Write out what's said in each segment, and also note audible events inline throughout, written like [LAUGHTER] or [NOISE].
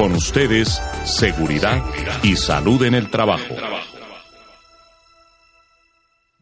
Con ustedes, seguridad y salud en el trabajo.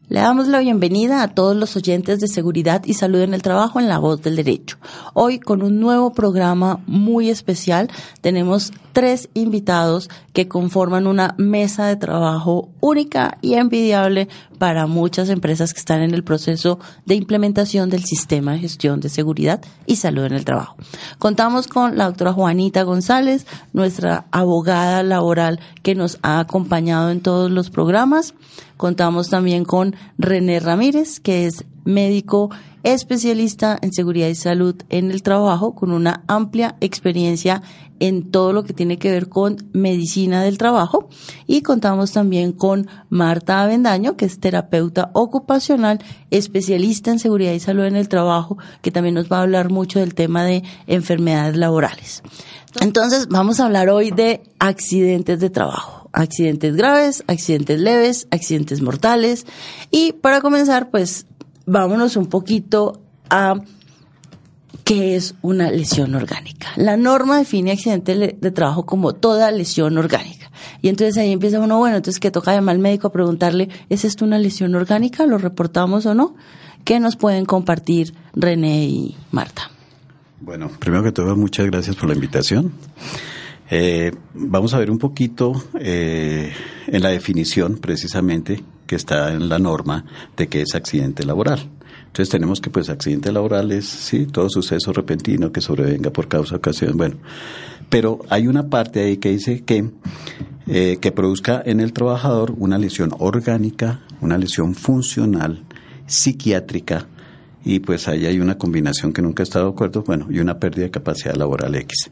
Le damos la bienvenida a todos los oyentes de Seguridad y Salud en el Trabajo en La Voz del Derecho. Hoy con un nuevo programa muy especial tenemos tres invitados que conforman una mesa de trabajo única y envidiable para muchas empresas que están en el proceso de implementación del sistema de gestión de seguridad y salud en el trabajo. Contamos con la doctora Juanita González, nuestra abogada laboral que nos ha acompañado en todos los programas. Contamos también con René Ramírez, que es médico especialista en seguridad y salud en el trabajo, con una amplia experiencia en todo lo que tiene que ver con medicina del trabajo. Y contamos también con Marta Avendaño, que es terapeuta ocupacional, especialista en seguridad y salud en el trabajo, que también nos va a hablar mucho del tema de enfermedades laborales. Entonces, vamos a hablar hoy de accidentes de trabajo accidentes graves, accidentes leves, accidentes mortales. Y para comenzar, pues vámonos un poquito a qué es una lesión orgánica. La norma define accidente de trabajo como toda lesión orgánica. Y entonces ahí empieza uno, bueno, entonces que toca llamar al médico a preguntarle, ¿es esto una lesión orgánica? ¿Lo reportamos o no? ¿Qué nos pueden compartir René y Marta? Bueno, primero que todo, muchas gracias por la invitación. Eh, vamos a ver un poquito eh, en la definición precisamente que está en la norma de qué es accidente laboral. Entonces tenemos que pues accidente laboral es sí todo suceso repentino que sobrevenga por causa ocasión, bueno, pero hay una parte ahí que dice que eh, que produzca en el trabajador una lesión orgánica, una lesión funcional, psiquiátrica y pues ahí hay una combinación que nunca he estado de acuerdo, bueno, y una pérdida de capacidad laboral X.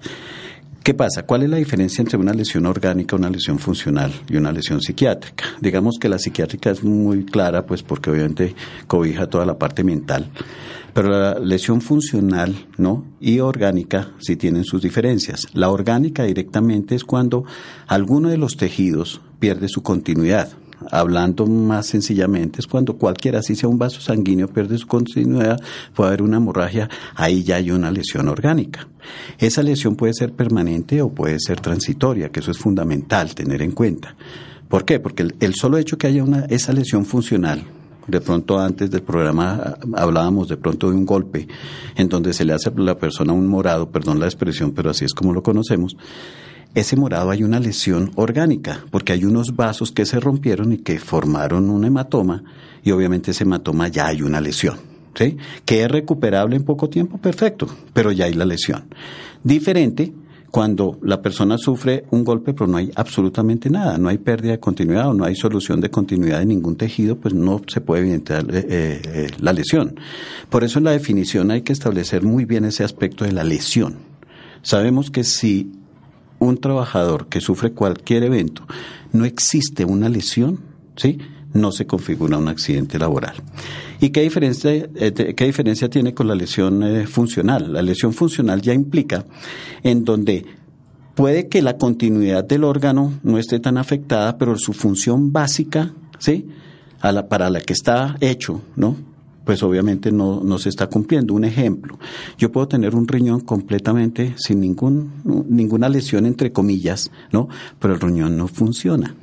¿Qué pasa? ¿Cuál es la diferencia entre una lesión orgánica, una lesión funcional y una lesión psiquiátrica? Digamos que la psiquiátrica es muy clara, pues porque obviamente cobija toda la parte mental, pero la lesión funcional, ¿no? Y orgánica sí tienen sus diferencias. La orgánica directamente es cuando alguno de los tejidos pierde su continuidad, hablando más sencillamente, es cuando cualquiera, así sea un vaso sanguíneo, pierde su continuidad, puede haber una hemorragia, ahí ya hay una lesión orgánica. Esa lesión puede ser permanente o puede ser transitoria, que eso es fundamental tener en cuenta. ¿Por qué? Porque el, solo hecho que haya una, esa lesión funcional, de pronto antes del programa ah, hablábamos de pronto de un golpe en donde se le hace a la persona un morado, perdón la expresión, pero así es como lo conocemos, ese morado hay una lesión orgánica, porque hay unos vasos que se rompieron y que formaron un hematoma, y obviamente ese hematoma ya hay una lesión. ¿sí? Que es recuperable en poco tiempo, perfecto, pero ya hay la lesión. Diferente cuando la persona sufre un golpe pero no hay absolutamente nada, no hay pérdida de continuidad o no hay solución de continuidad de ningún tejido, pues no se puede evidenciar eh, eh, eh, la lesión. Por eso en la definición hay que establecer muy bien ese aspecto de la lesión. Sabemos que si un trabajador que sufre cualquier evento, no existe una lesión, ¿sí? no se configura un accidente laboral. ¿Y qué diferencia, eh, tiene con la lesión eh, funcional? La lesión funcional ya implica en donde puede que la continuidad del órgano no esté tan afectada, pero su función básica, ¿sí? A la, para la que está hecho, ¿no? Pues obviamente no, no se está cumpliendo. Un ejemplo, yo puedo tener un riñón completamente sin ningún, ninguna lesión entre comillas, ¿no? Pero el riñón no funciona.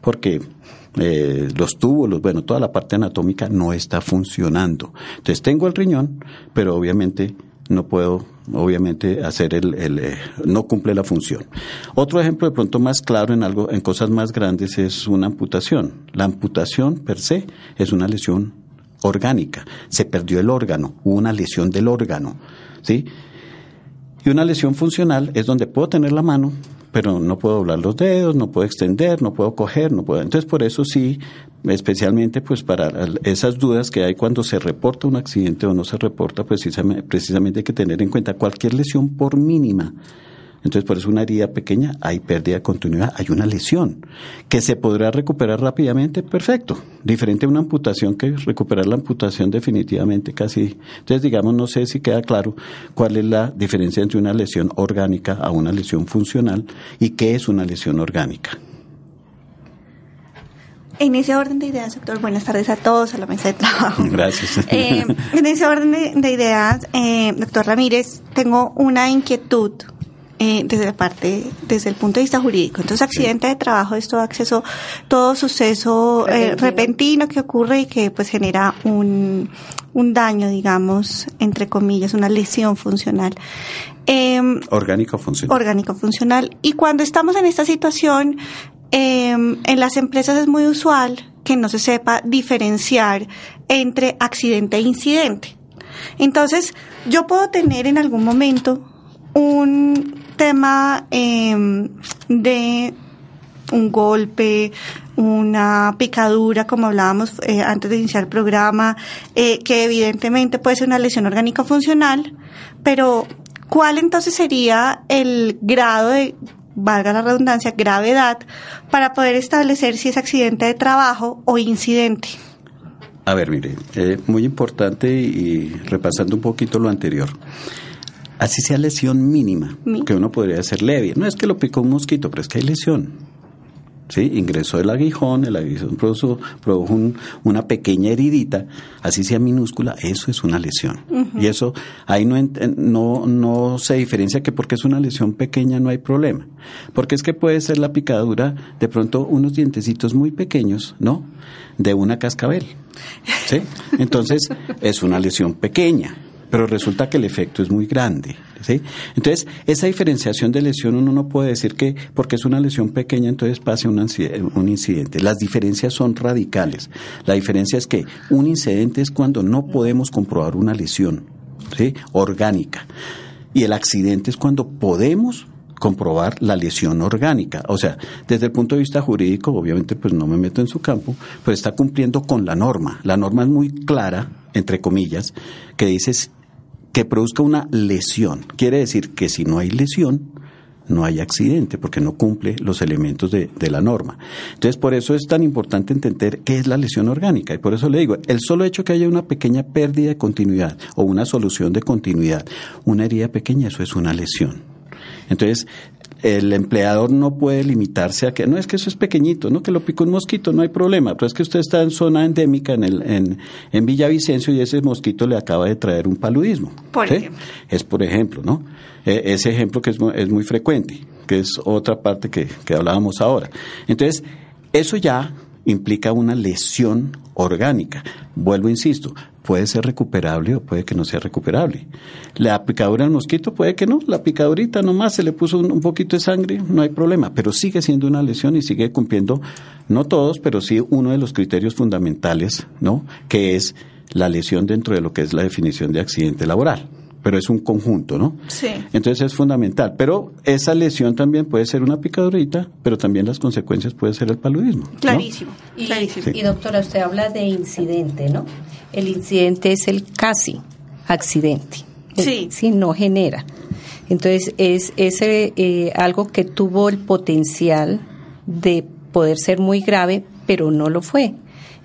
Porque eh, los tubos, bueno, toda la parte anatómica no está funcionando. Entonces tengo el riñón, pero obviamente no puedo, obviamente, hacer el, el eh, no cumple la función. Otro ejemplo de pronto más claro en algo, en cosas más grandes es una amputación. La amputación per se es una lesión orgánica. Se perdió el órgano, hubo una lesión del órgano, ¿sí? Y una lesión funcional es donde puedo tener la mano, pero no puedo doblar los dedos, no puedo extender, no puedo coger, no puedo. Entonces, por eso sí, especialmente pues para esas dudas que hay cuando se reporta un accidente o no se reporta, pues precisamente hay que tener en cuenta cualquier lesión por mínima entonces, por eso una herida pequeña, hay pérdida de continuidad, hay una lesión que se podrá recuperar rápidamente, perfecto. Diferente a una amputación que recuperar la amputación definitivamente casi. Entonces, digamos, no sé si queda claro cuál es la diferencia entre una lesión orgánica a una lesión funcional y qué es una lesión orgánica. En ese orden de ideas, doctor, buenas tardes a todos, a la mesa de trabajo. Gracias. [LAUGHS] Eh, en ese orden de, ideas, eh, doctor Ramírez, tengo una inquietud eh, desde la parte, desde el punto de vista jurídico. Entonces, accidente de trabajo es todo acceso, todo suceso eh, repentino. que ocurre y que pues genera un, un daño, digamos, entre comillas, una lesión funcional. Eh, orgánico funcional. Orgánico funcional. Y cuando estamos en esta situación, em, en las empresas es muy usual que no se sepa diferenciar entre accidente e incidente. Entonces, yo puedo tener en algún momento un tema em, de un golpe, una picadura, como hablábamos eh, antes de iniciar el programa, eh, que evidentemente puede ser una lesión orgánica funcional, pero ¿cuál entonces sería el grado de, valga la redundancia, gravedad, para poder establecer si es accidente de trabajo o incidente? A ver, mire, eh, muy importante y repasando un poquito lo anterior así sea lesión mínima, que uno podría hacer leve. No es que lo picó un mosquito, pero es que hay lesión. ¿Sí? Ingresó el aguijón, el aguijón produjo, una pequeña heridita, así sea minúscula, eso es una lesión. Y eso ahí no, no, no se diferencia que porque es una lesión pequeña no hay problema. Porque es que puede ser la picadura de pronto unos dientecitos muy pequeños, ¿no? De una cascabel. ¿Sí? Entonces es una lesión pequeña pero resulta que el efecto es muy grande. ¿sí? Entonces, esa diferenciación de lesión uno no puede decir que porque es una lesión pequeña entonces pase un, incidente. Las diferencias son radicales. La diferencia es que un incidente es cuando no podemos comprobar una lesión ¿sí? orgánica. Y el accidente es cuando podemos comprobar la lesión orgánica. O sea, desde el punto de vista jurídico, obviamente pues no me meto en su campo, pues está cumpliendo con la norma. La norma es muy clara, entre comillas, que dice que produzca una lesión. Quiere decir que si no hay lesión, no hay accidente, porque no cumple los elementos de, de, la norma. Entonces, por eso es tan importante entender qué es la lesión orgánica. Y por eso le digo, el solo hecho que haya una pequeña pérdida de continuidad o una solución de continuidad, una herida pequeña, eso es una lesión. Entonces, el empleador no puede limitarse a que no es que eso es pequeñito, no que lo picó un mosquito, no hay problema, pero es que usted está en zona endémica en, el, en, en Villavicencio y ese mosquito le acaba de traer un paludismo. Por ejemplo. Es por ejemplo, ¿no? E, ese ejemplo que es, es muy frecuente, que es otra parte que, que hablábamos ahora. Entonces, eso ya implica una lesión orgánica. Vuelvo, insisto, puede ser recuperable o puede que no sea recuperable. La picadura del mosquito puede que no, la picadurita nomás se le puso un, poquito de sangre, no hay problema, pero sigue siendo una lesión y sigue cumpliendo, no todos, pero sí uno de los criterios fundamentales, ¿no? Que es la lesión dentro de lo que es la definición de accidente laboral pero es un conjunto, ¿no? Sí. Entonces es fundamental. Pero esa lesión también puede ser una picadurita, pero también las consecuencias puede ser el paludismo. Clarísimo. Y, y doctora, usted habla de incidente, ¿no? El incidente es el casi accidente. Sí. Si no genera. Entonces es, es eh, algo que tuvo el potencial de poder ser muy grave, pero no lo fue.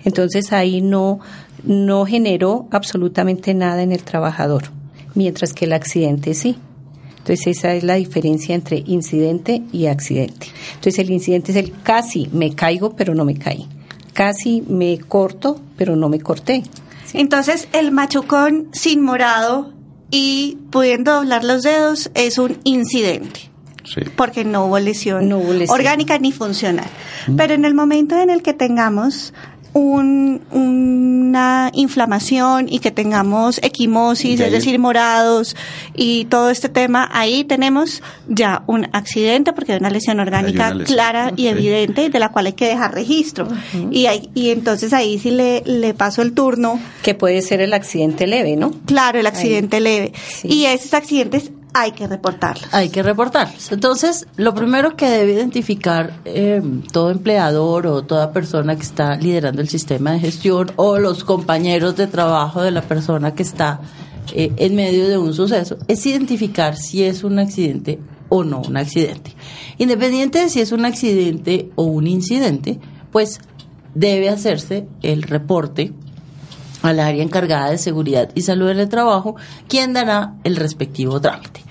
Entonces ahí no, no generó absolutamente nada en el trabajador mientras que el accidente sí. Entonces esa es la diferencia entre incidente y accidente. Entonces el incidente es el casi me caigo pero no me caí. Casi me corto pero no me corté. Entonces el machucón sin morado y pudiendo doblar los dedos es un incidente. porque no hubo, lesión No hubo lesión. orgánica ni funcional. Pero en el momento en el que tengamos un- una inflamación y que tengamos equimosis, es decir, morados y todo este tema, ahí tenemos ya un accidente porque hay una lesión orgánica Hay una lesión. clara y evidente de la cual hay que dejar registro. y, hay- y entonces ahí sí le, le paso el turno Que puede ser el accidente leve, ¿no? Claro, el accidente leve. Sí. Y esos accidentes hay que reportarlos. Hay que reportarlos. Entonces, lo primero que debe identificar eh, todo empleador o toda persona que está liderando el sistema de gestión o los compañeros de trabajo de la persona que está eh, en medio de un suceso es identificar si es un accidente o no un accidente. Independiente de si es un accidente o un incidente, pues debe hacerse el reporte al área encargada de seguridad y salud en el trabajo, quien dará el respectivo trámite.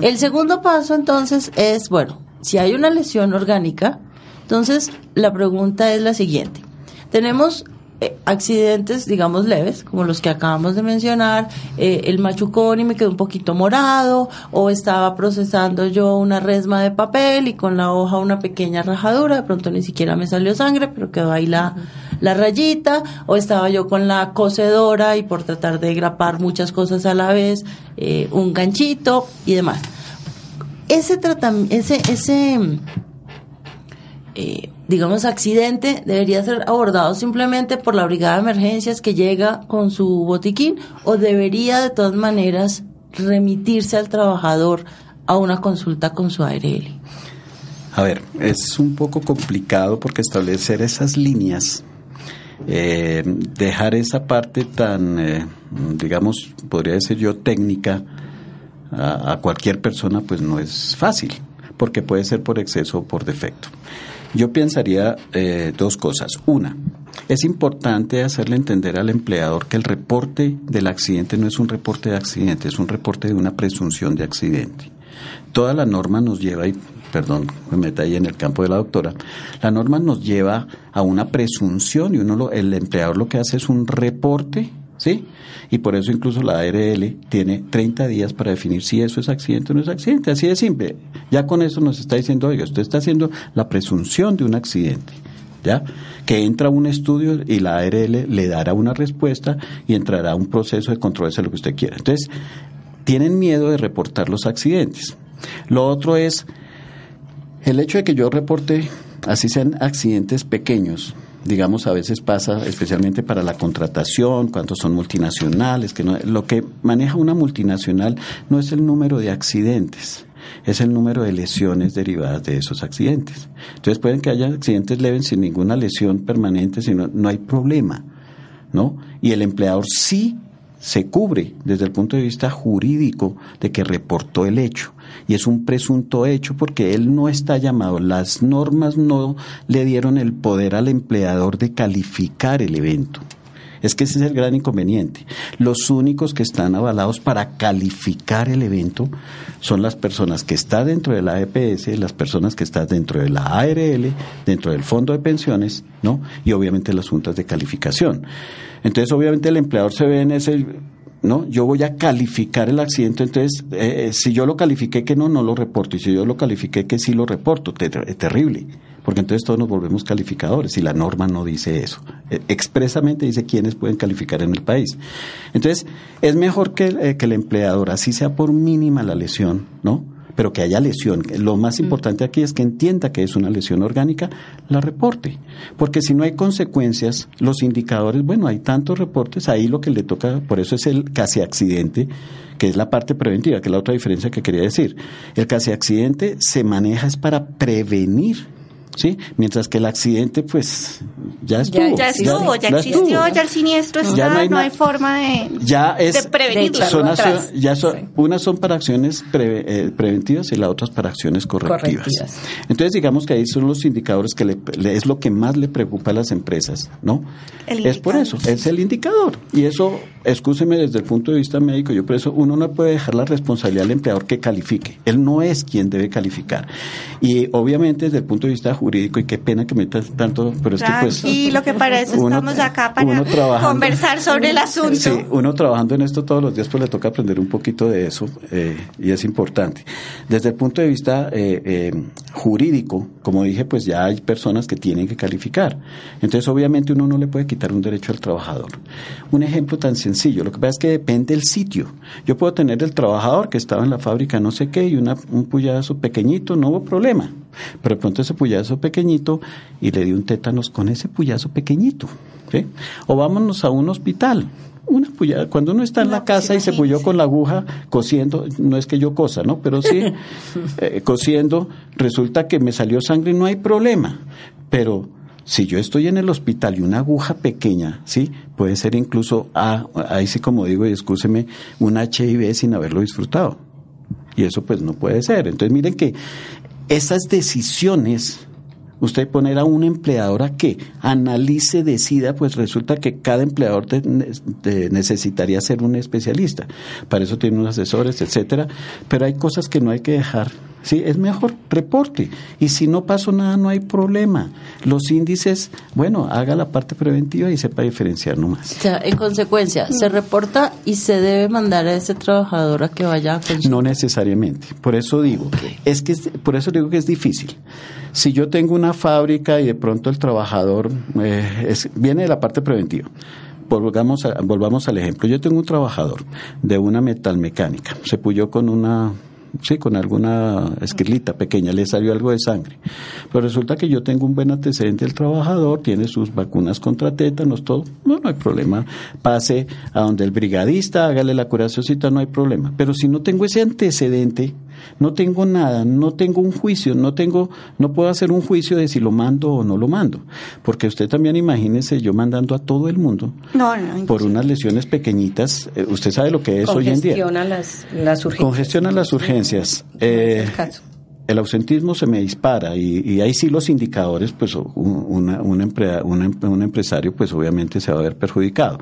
El segundo paso entonces es, bueno, si hay una lesión orgánica, entonces la pregunta es la siguiente. Tenemos eh, accidentes, digamos, leves, como los que acabamos de mencionar, eh, el machucón y me quedó un poquito morado, o estaba procesando yo una resma de papel y con la hoja una pequeña rajadura, de pronto ni siquiera me salió sangre, pero quedó ahí la, la rayita, o estaba yo con la cocedora y por tratar de grapar muchas cosas a la vez, eh, un ganchito y demás. Ese tratamiento, ese, ese, eh, digamos, accidente debería ser abordado simplemente por la brigada de emergencias que llega con su botiquín o debería de todas maneras remitirse al trabajador a una consulta con su ARL. A ver, es un poco complicado porque establecer esas líneas, eh, dejar esa parte tan, eh, digamos, podría decir yo, técnica a, cualquier persona, pues no es fácil, porque puede ser por exceso o por defecto. Yo pensaría eh, dos cosas. Una, es importante hacerle entender al empleador que el reporte del accidente no es un reporte de accidente, es un reporte de una presunción de accidente. Toda la norma nos lleva, y perdón, me meta ahí en el campo de la doctora, la norma nos lleva a una presunción y uno lo- el empleador lo que hace es un reporte, ¿sí? Y por eso incluso la ARL tiene 30 días para definir si eso es accidente o no es accidente, así de simple. Ya con eso nos está diciendo, oiga, usted está haciendo la presunción de un accidente. ¿Ya? Que entra un estudio y la ARL le dará una respuesta y entrará un proceso de control de lo que usted quiera. Entonces, tienen miedo de reportar los accidentes. Lo otro es el hecho de que yo reporte, así sean accidentes pequeños, digamos, a veces pasa, especialmente para la contratación, cuando son multinacionales, que no, lo que maneja una multinacional no es el número de accidentes, es el número de lesiones derivadas de esos accidentes. Entonces pueden que haya accidentes leves sin ninguna lesión permanente, sino no hay problema, ¿no? Y el empleador sí se cubre desde el punto de vista jurídico de que reportó el hecho. Y es un presunto hecho porque él no está llamado. Las normas no le dieron el poder al empleador de calificar el evento. Es que ese es el gran inconveniente. Los únicos que están avalados para calificar el evento son las personas que están dentro de la EPS, las personas que están dentro de la ARL, dentro del fondo de pensiones, ¿no? Y obviamente las juntas de calificación. Entonces, obviamente el empleador se ve en ese ¿no? Yo voy a calificar el accidente, entonces, eh, si yo lo califiqué que no, no lo reporto, y si yo lo califiqué que sí lo reporto, ter- terrible, porque entonces todos nos volvemos calificadores, y la norma no dice eso. Eh, expresamente dice quiénes pueden calificar en el país. Entonces, es mejor que, eh, que el empleador, así sea por mínima la lesión, ¿no? Pero que haya lesión. Lo más importante aquí es que entienda que es una lesión orgánica, la reporte. Porque si no hay consecuencias, los indicadores, bueno, hay tantos reportes, ahí lo que le toca, por eso es el casi accidente, que es la parte preventiva, que es la otra diferencia que quería decir. El casi accidente se maneja es para prevenir. ¿Sí? Mientras que el accidente, pues, ya estuvo. Ya estuvo, ya, existió, estuvo. ya el siniestro está, Ya no no hay, hay na- forma de, ya es de prevenirlo. son atrás. ya son- Sí. unas son para acciones pre- eh, preventivas y las otras para acciones correctivas. Correctivas. Entonces digamos que ahí son los indicadores que le- le- es lo que más le preocupa a las empresas, ¿no? El es por eso, es el indicador y eso, excúseme desde el punto de vista médico, yo por eso uno no puede dejar la responsabilidad al empleador que califique, él no es quien debe calificar y obviamente desde el punto de vista jurídico jurídico y qué pena que metas tanto, pero es que pues... Y lo que para eso estamos acá, para conversar sobre el asunto. Sí, uno trabajando en esto todos los días pues le toca aprender un poquito de eso eh, y es importante. Desde el punto de vista eh, eh, jurídico, como dije, pues ya hay personas que tienen que calificar. Entonces obviamente uno no le puede quitar un derecho al trabajador. Un ejemplo tan sencillo, lo que pasa es que depende del sitio. Yo puedo tener el trabajador que estaba en la fábrica no sé qué y una, un puyazo pequeñito, no hubo problema. Pero de pronto ese puyazo pequeñito y le di un tétanos con ese puyazo pequeñito. O vámonos a un hospital. Una pullada, cuando uno está en la casa y se puyó con la aguja cosiendo, no es que yo cosa, ¿no? Pero sí, [LAUGHS] eh, cosiendo, resulta que me salió sangre y no hay problema. Pero si yo estoy en el hospital y una aguja pequeña, ¿sí? Puede ser incluso, ah, ahí sí como digo, y escúcheme, un HIV sin haberlo disfrutado. Y eso pues no puede ser. Entonces miren que esas decisiones, usted poner a un empleador a que analice, decida, pues resulta que cada empleador necesitaría ser un especialista. Para eso tiene unos asesores, etcétera. Pero hay cosas que no hay que dejar Sí, es mejor reporte. Y si no pasó nada, no hay problema. Los índices, bueno, haga la parte preventiva y sepa diferenciar nomás. O sea, en consecuencia, se reporta y se debe mandar a ese trabajador a que vaya a No necesariamente. Por eso digo, es que por eso digo que es difícil. Si yo tengo una fábrica y de pronto el trabajador eh, viene de la parte preventiva volvamos, volvamos al ejemplo. Yo tengo un trabajador de una metalmecánica. Se puyó con una sí, con alguna esquilita pequeña, le salió algo de sangre. Pero resulta que yo tengo un buen antecedente del trabajador, tiene sus vacunas contra tétanos, todo, no, no hay problema. Pase a donde el brigadista, hágale la curación, no hay problema. Pero si no tengo ese antecedente, no tengo nada, no tengo un juicio, no tengo, no puedo hacer un juicio de si lo mando o no lo mando, porque usted también imagínese yo mandando a todo el mundo por unas lesiones pequeñitas, eh, usted sabe lo que es hoy en día. Congestiona las, las urgencias. Congestiona las urgencias. Eh, el ausentismo se me dispara y, y ahí sí los indicadores, pues un, un, empresario pues obviamente se va a ver perjudicado.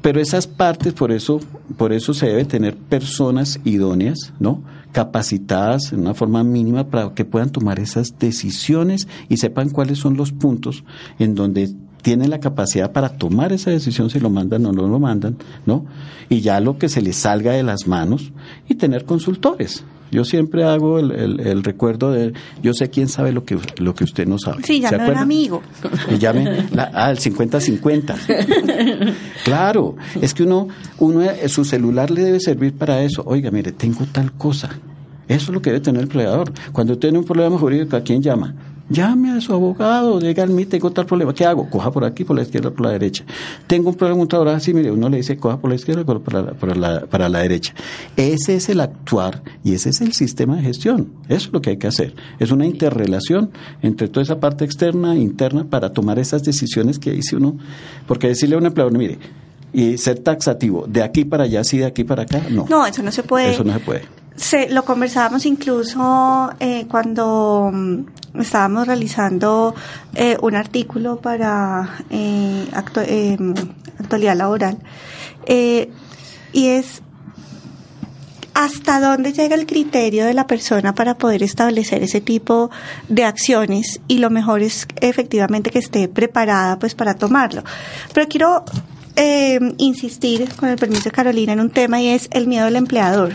Pero esas partes, por eso, por eso se debe tener personas idóneas, ¿no? Capacitadas en una forma mínima para que puedan tomar esas decisiones y sepan cuáles son los puntos en donde tienen la capacidad para tomar esa decisión si lo mandan o no lo mandan, ¿no? Y ya lo que se les salga de las manos y tener consultores. Yo siempre hago el, recuerdo de, yo sé quién sabe lo que, lo que usted no sabe. Sí, llame a un amigo. Y llame, ah, el 50-50. [LAUGHS] claro, es que uno, uno, su celular le debe servir para eso. Oiga, mire, tengo tal cosa. Eso es lo que debe tener el empleador. Cuando tiene un problema jurídico, ¿a quién llama? Llame a su abogado, diga mí, tengo tal problema, ¿qué hago? Coja por aquí, por la izquierda, por la derecha. Tengo un problema, trabajo así, mire, uno le dice, coja por la izquierda, coja para la, para, la, para la derecha. Ese es el actuar y ese es el sistema de gestión. Eso es lo que hay que hacer. Es una interrelación entre toda esa parte externa e interna para tomar esas decisiones que dice uno. Porque decirle a un empleador, mire, y ser taxativo, de aquí para allá, sí, de aquí para acá, no. No, eso no se puede. Eso no se puede. Se, lo conversábamos incluso eh, cuando mm, estábamos realizando eh, un artículo para eh, actualidad laboral. y es hasta dónde llega el criterio de la persona para poder establecer ese tipo de acciones y lo mejor es efectivamente que esté preparada pues para tomarlo. Pero quiero insistir, con el permiso de Carolina, en un tema y es el miedo del empleador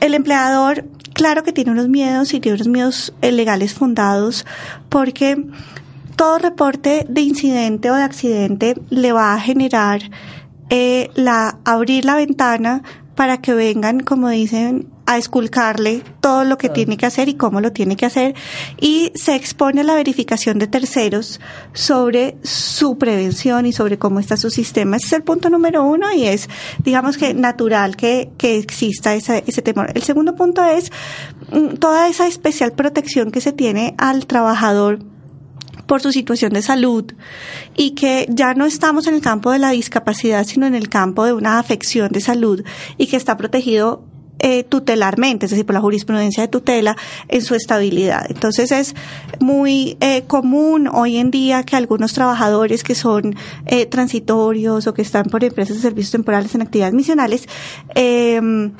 el empleador, claro que tiene unos miedos y tiene unos miedos eh, legales fundados porque todo reporte de incidente o de accidente le va a generar eh, la abrir la ventana para que vengan, como dicen, a esculcarle todo lo que tiene que hacer y cómo lo tiene que hacer y se expone a la verificación de terceros sobre su prevención y sobre cómo está su sistema. Ese es el punto número uno y es, digamos que natural que, que exista ese, ese temor. El segundo punto es mm, toda esa especial protección que se tiene al trabajador por su situación de salud y que ya no estamos en el campo de la discapacidad, sino en el campo de una afección de salud y que está protegido eh, tutelarmente, es decir, por la jurisprudencia de tutela en su estabilidad. Entonces es muy eh, común hoy en día que algunos trabajadores que son eh, transitorios o que están por empresas de servicios temporales en actividades misionales, em,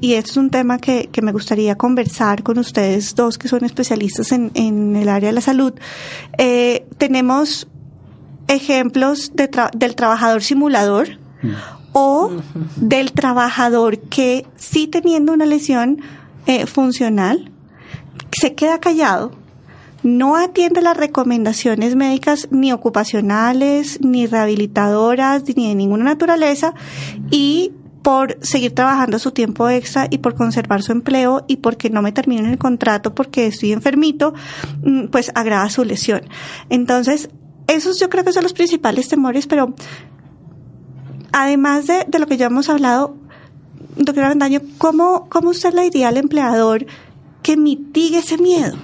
y esto es un tema que, que, me gustaría conversar con ustedes dos que son especialistas en, en el área de la salud. tenemos ejemplos de del trabajador simulador mm o del trabajador que sí teniendo una lesión eh, funcional se queda callado, no atiende las recomendaciones médicas ni ocupacionales, ni rehabilitadoras, ni de ninguna naturaleza y por seguir trabajando su tiempo extra y por conservar su empleo y porque no me terminen el contrato porque estoy enfermito, mm, pues agrava su lesión. Entonces, esos yo creo que son los principales temores, pero además de, lo que ya hemos hablado, doctora Avendaño, ¿cómo, ¿cómo usted le diría al empleador que mitigue ese miedo?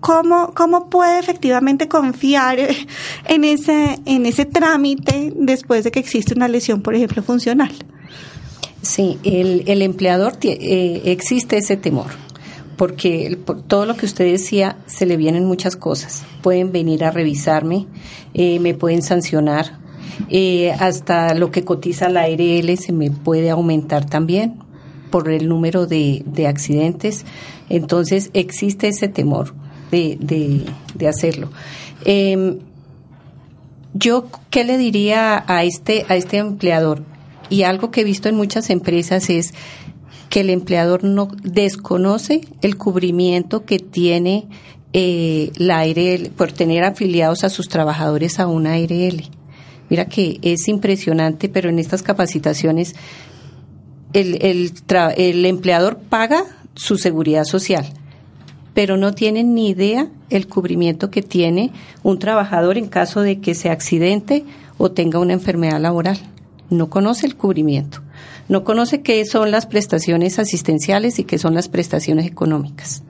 ¿Cómo, ¿Cómo puede efectivamente confiar [LAUGHS] en ese, en ese trámite después de que existe una lesión, por ejemplo, funcional? Sí, el, el empleador eh, existe ese temor, porque por todo lo que usted decía, se le vienen muchas cosas. Pueden venir a revisarme, eh, me pueden sancionar, eh, hasta lo que cotiza la ARL se me puede aumentar también por el número de, accidentes. Entonces existe ese temor de, hacerlo. Em, yo, ¿qué le diría a este, a este empleador? Y algo que he visto en muchas empresas es que el empleador no desconoce el cubrimiento que tiene eh, la ARL por tener afiliados a sus trabajadores a una ARL. Mira que es impresionante, pero en estas capacitaciones el, el, empleador paga su seguridad social, pero no tienen ni idea el cubrimiento que tiene un trabajador en caso de que se accidente o tenga una enfermedad laboral. No conoce el cubrimiento, no conoce qué son las prestaciones asistenciales y qué son las prestaciones económicas.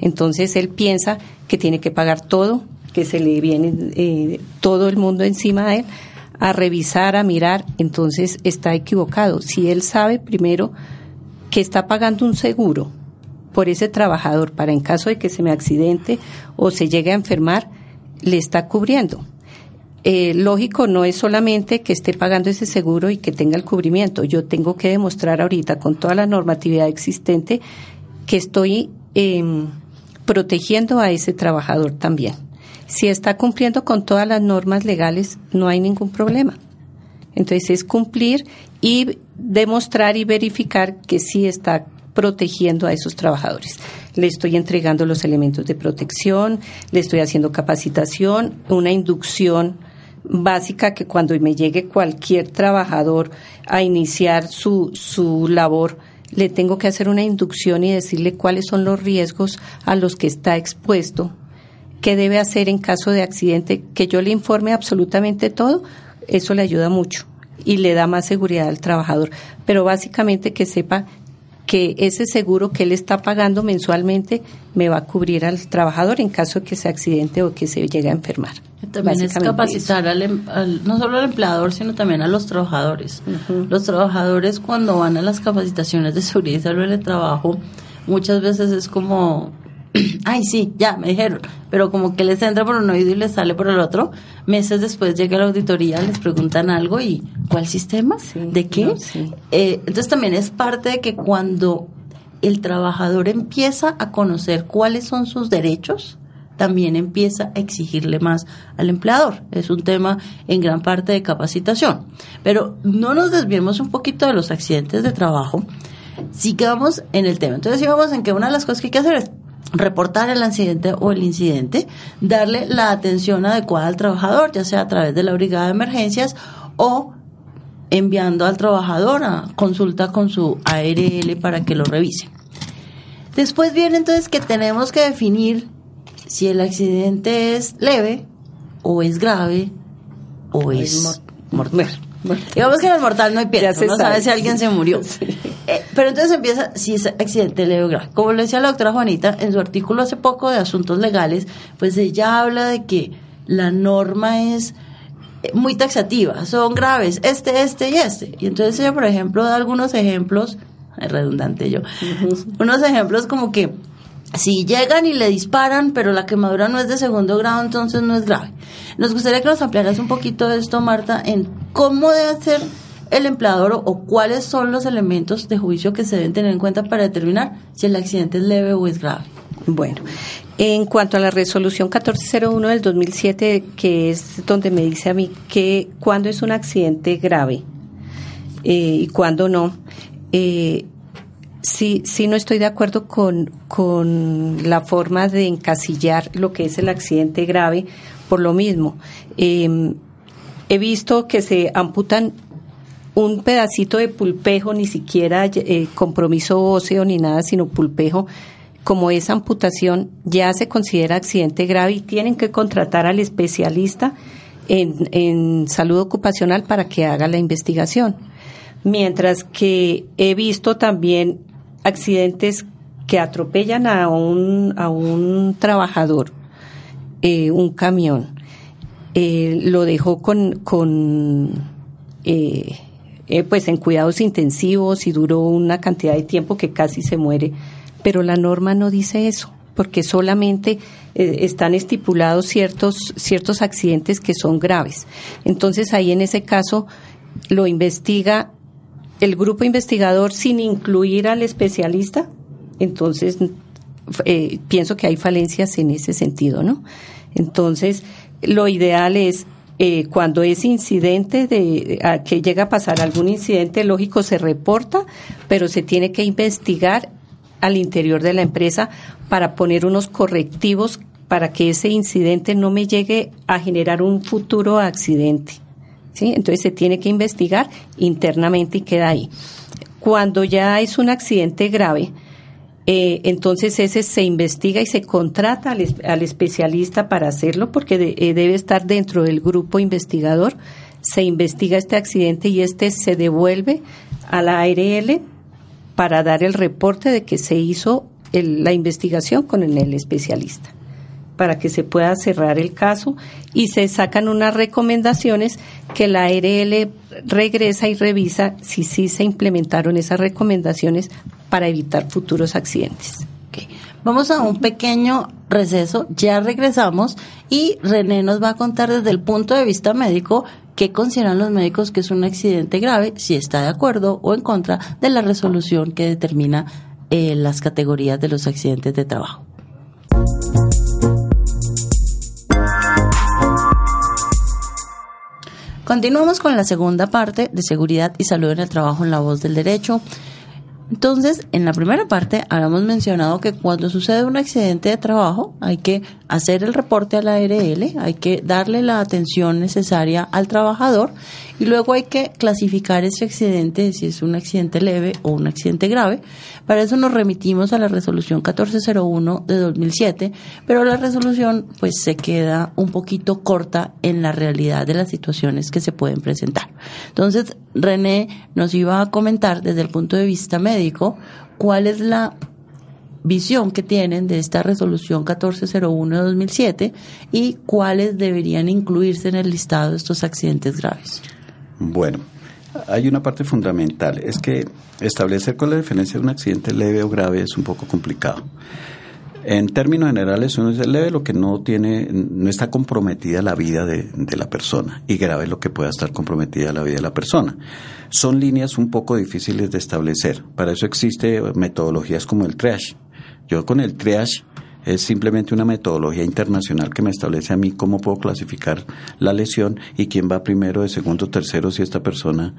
Entonces él piensa que tiene que pagar todo, que se le viene eh, todo el mundo encima de él, a revisar, a mirar, entonces está equivocado. Si él sabe primero que está pagando un seguro por ese trabajador para en caso de que se me accidente o se llegue a enfermar, le está cubriendo. Eh, lógico, no es solamente que esté pagando ese seguro y que tenga el cubrimiento. Yo tengo que demostrar ahorita con toda la normatividad existente que estoy em, protegiendo a ese trabajador también. Si está cumpliendo con todas las normas legales, no hay ningún problema. Entonces es cumplir y demostrar y verificar que sí está protegiendo a esos trabajadores. Le estoy entregando los elementos de protección, le estoy haciendo capacitación, una inducción básica que cuando me llegue cualquier trabajador a iniciar su, su labor, le tengo que hacer una inducción y decirle cuáles son los riesgos a los que está expuesto qué debe hacer en caso de accidente, que yo le informe absolutamente todo, eso le ayuda mucho y le da más seguridad al trabajador. Pero básicamente que sepa que ese seguro que él está pagando mensualmente me va a cubrir al trabajador en caso de que se accidente o que se llegue a enfermar. También es capacitar em, al, no solo al empleador, sino también a los trabajadores. Los trabajadores cuando van a las capacitaciones de seguridad y salud en el trabajo, muchas veces es como [CLEARS THROAT] ay, sí, ya, me dijeron, pero como que les entra por un oído y les sale por el otro. Meses después llega la auditoría, les preguntan algo y ¿cuál sistema? ¿De qué? Eh, entonces también es parte de que cuando el trabajador empieza a conocer cuáles son sus derechos, también empieza a exigirle más al empleador. Es un tema en gran parte de capacitación. Pero no nos desviemos un poquito de los accidentes de trabajo. Sigamos en el tema. Entonces, sigamos en que una de las cosas que hay que hacer es reportar el accidente o el incidente, darle la atención adecuada al trabajador, ya sea a través de la brigada de emergencias o enviando al trabajador a consulta con su ARL para que lo revise. Después viene entonces que tenemos que definir si el accidente es leve o es grave o es mortal. Digamos que en el mortal no hay piedra, no sabe si alguien se murió. [LAUGHS] Eh, pero entonces empieza, si es accidente leve grave. Como le decía la doctora Juanita, en su artículo hace poco de asuntos legales, pues ella habla de que la norma es eh, muy taxativa, son graves, este, este y este. Y entonces ella, por ejemplo, da algunos ejemplos es redundante yo. Unos ejemplos como que si llegan y le disparan, pero la quemadura no es de segundo grado, entonces no es grave. Nos gustaría que nos ampliaras un poquito esto, Marta, en cómo debe ser el empleador o, cuáles son los elementos de juicio que se deben tener en cuenta para determinar si el accidente es leve o es grave. Bueno, en cuanto a la resolución 1401 del 2007, que es donde me dice a mí que cuando es un accidente grave eh, y cuando no, eh, sí, sí no estoy de acuerdo con, con la forma de encasillar lo que es el accidente grave por lo mismo. Em, he visto que se amputan un pedacito de pulpejo, ni siquiera eh, compromiso óseo ni nada, sino pulpejo, como esa amputación ya se considera accidente grave y tienen que contratar al especialista en, en salud ocupacional para que haga la investigación. Mientras que he visto también accidentes que atropellan a un, a un trabajador, eh, un camión, eh, lo dejó con, con eh, pues en cuidados intensivos y duró una cantidad de tiempo que casi se muere, pero la norma no dice eso porque solamente están estipulados ciertos ciertos accidentes que son graves. Entonces ahí en ese caso lo investiga el grupo investigador sin incluir al especialista, entonces eh, pienso que hay falencias en ese sentido, ¿no? Entonces, lo ideal es eh, cuando es incidente de que llega a pasar algún incidente lógico se reporta, pero se tiene que investigar al interior de la empresa para poner unos correctivos para que ese incidente no me llegue a generar un futuro accidente. ¿Sí? Entonces se tiene que investigar internamente y queda ahí. Cuando ya es un accidente grave, eh, entonces ese se investiga y se contrata al, especialista para hacerlo porque eh, debe estar dentro del grupo investigador. Se investiga este accidente y este se devuelve a la ARL para dar el reporte de que se hizo la investigación con el especialista para que se pueda cerrar el caso y se sacan unas recomendaciones que la ARL regresa y revisa si sí se implementaron esas recomendaciones para evitar futuros accidentes. Vamos a un pequeño receso, ya regresamos y René nos va a contar desde el punto de vista médico qué consideran los médicos que es un accidente grave, si está de acuerdo o en contra de la resolución que determina eh, las categorías de los accidentes de trabajo. Continuamos con la segunda parte de seguridad y salud en el trabajo en la voz del derecho. Entonces, en la primera parte habíamos mencionado que cuando sucede un accidente de trabajo hay que hacer el reporte a la ARL, hay que darle la atención necesaria al trabajador y luego hay que clasificar ese accidente, si es un accidente leve o un accidente grave. Para eso nos remitimos a la resolución 1401 de 2007, pero la resolución pues se queda un poquito corta en la realidad de las situaciones que se pueden presentar. Entonces, René nos iba a comentar desde el punto de vista médico cuál es la visión que tienen de esta resolución 1401 de 2007 y cuáles deberían incluirse en el listado de estos accidentes graves. Bueno, hay una parte fundamental, es que establecer cuál es la diferencia de un accidente leve o grave es un poco complicado. En términos generales, uno dice leve lo que no tiene, no está comprometida la vida de, de, la persona y grave lo que pueda estar comprometida la vida de la persona. Son líneas un poco difíciles de establecer. Para eso existe metodologías como el triage. Yo con el triage es simplemente una metodología internacional que me establece a mí cómo puedo clasificar la lesión y quién va primero, de segundo, tercero, si esta persona,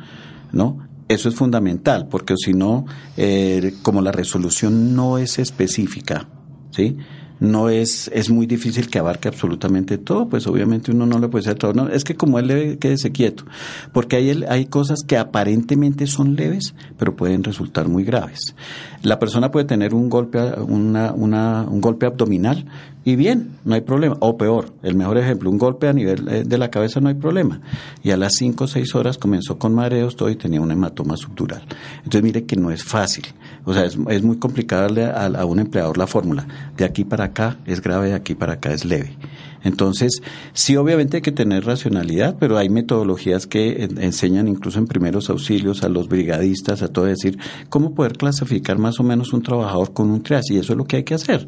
¿no? Eso es fundamental, porque si no, eh, como la resolución no es específica, ¿sí? No es, es muy difícil que abarque absolutamente todo, pues obviamente uno no le puede hacer todo. No, es que como él le quédese quieto, porque hay, hay cosas que aparentemente son leves, pero pueden resultar muy graves. La persona puede tener un golpe, una, una, un golpe abdominal y bien, no hay problema. O peor, el mejor ejemplo, un golpe a nivel eh, de la cabeza no hay problema. Y a las 5 o 6 horas comenzó con mareos todo y tenía un hematoma subdural. Entonces mire que no es fácil. O sea, es, muy complicado darle a, a un empleador la fórmula. De aquí para acá es grave, de aquí para acá es leve. Entonces, sí, obviamente hay que tener racionalidad, pero hay metodologías que enseñan incluso en primeros auxilios a los brigadistas, a todo decir, cómo poder clasificar más o menos un trabajador con un triage, y eso es lo que hay que hacer.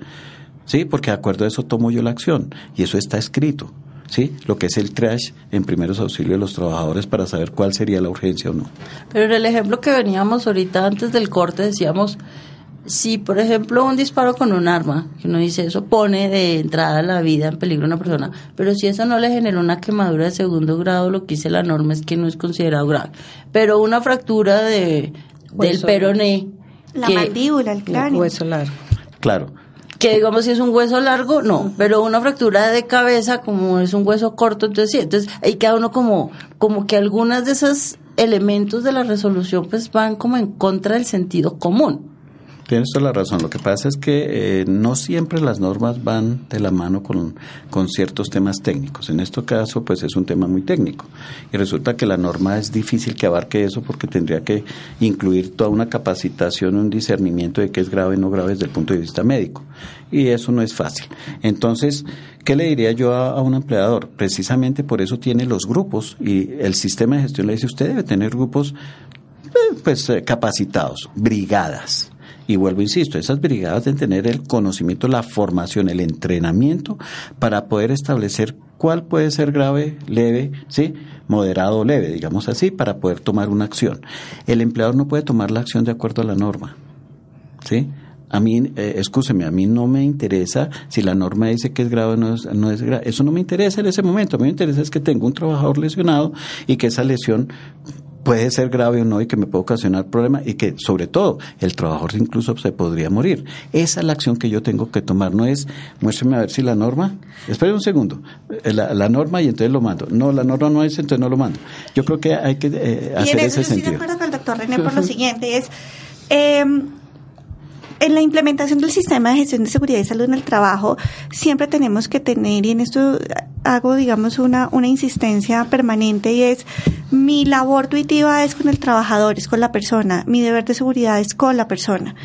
Sí, porque de acuerdo a eso tomo yo la acción, y eso está escrito. ¿sí? Lo que es el crash en primeros auxilios de los trabajadores para saber cuál sería la urgencia o no. Pero en el ejemplo que veníamos ahorita antes del corte decíamos, si, por ejemplo, un disparo con un arma, que uno dice eso pone de entrada la vida en peligro a una persona, pero si eso no le genera una quemadura de segundo grado, lo que dice la norma es que no es considerado grave. Pero una fractura de del peroné, la mandíbula, el cráneo. Hueso largo. Claro. Que digamos si es un hueso largo, no, pero una fractura de cabeza como es un hueso corto, entonces sí, entonces ahí queda uno como, como que algunas de esos elementos de la resolución pues van como en contra del sentido común. Tienes toda la razón. Lo que pasa es que eh, no siempre las normas van de la mano con, con ciertos temas técnicos. En este caso, pues es un tema muy técnico. Y resulta que la norma es difícil que abarque eso porque tendría que incluir toda una capacitación, un discernimiento de qué es grave y no grave desde el punto de vista médico. Y eso no es fácil. Entonces, ¿qué le diría yo a, un empleador? Precisamente por eso tiene los grupos y el sistema de gestión le dice, usted debe tener grupos eh, pues eh, capacitados, brigadas. Y vuelvo, insisto, esas brigadas deben tener el conocimiento, la formación, el entrenamiento para poder establecer cuál puede ser grave, leve, ¿sí? moderado o leve, digamos así, para poder tomar una acción. El empleador no puede tomar la acción de acuerdo a la norma. ¿Sí? A mí, eh, a mí no me interesa si la norma dice que es grave o no es, no es grave. Eso no me interesa en ese momento. A mí me interesa es que tengo un trabajador lesionado y que esa lesión puede ser grave o no y que me puede ocasionar problemas y que sobre todo el trabajador incluso se podría morir. Esa es la acción que yo tengo que tomar, no es muéstrame a ver si la norma, espere un segundo, eh, la, la norma y entonces lo mando. No, la norma no es, entonces no lo mando. Yo creo que hay que eh, y hacer en ese eso yo estoy de sentido. acuerdo con el doctor René por lo [LAUGHS] siguiente, es eh, en la implementación del sistema de gestión de seguridad y salud en el trabajo, siempre tenemos que tener, y en esto hago, digamos, una, una insistencia permanente, y es mi labor tuitiva es con el trabajador, es con la persona, mi deber de seguridad es con la persona,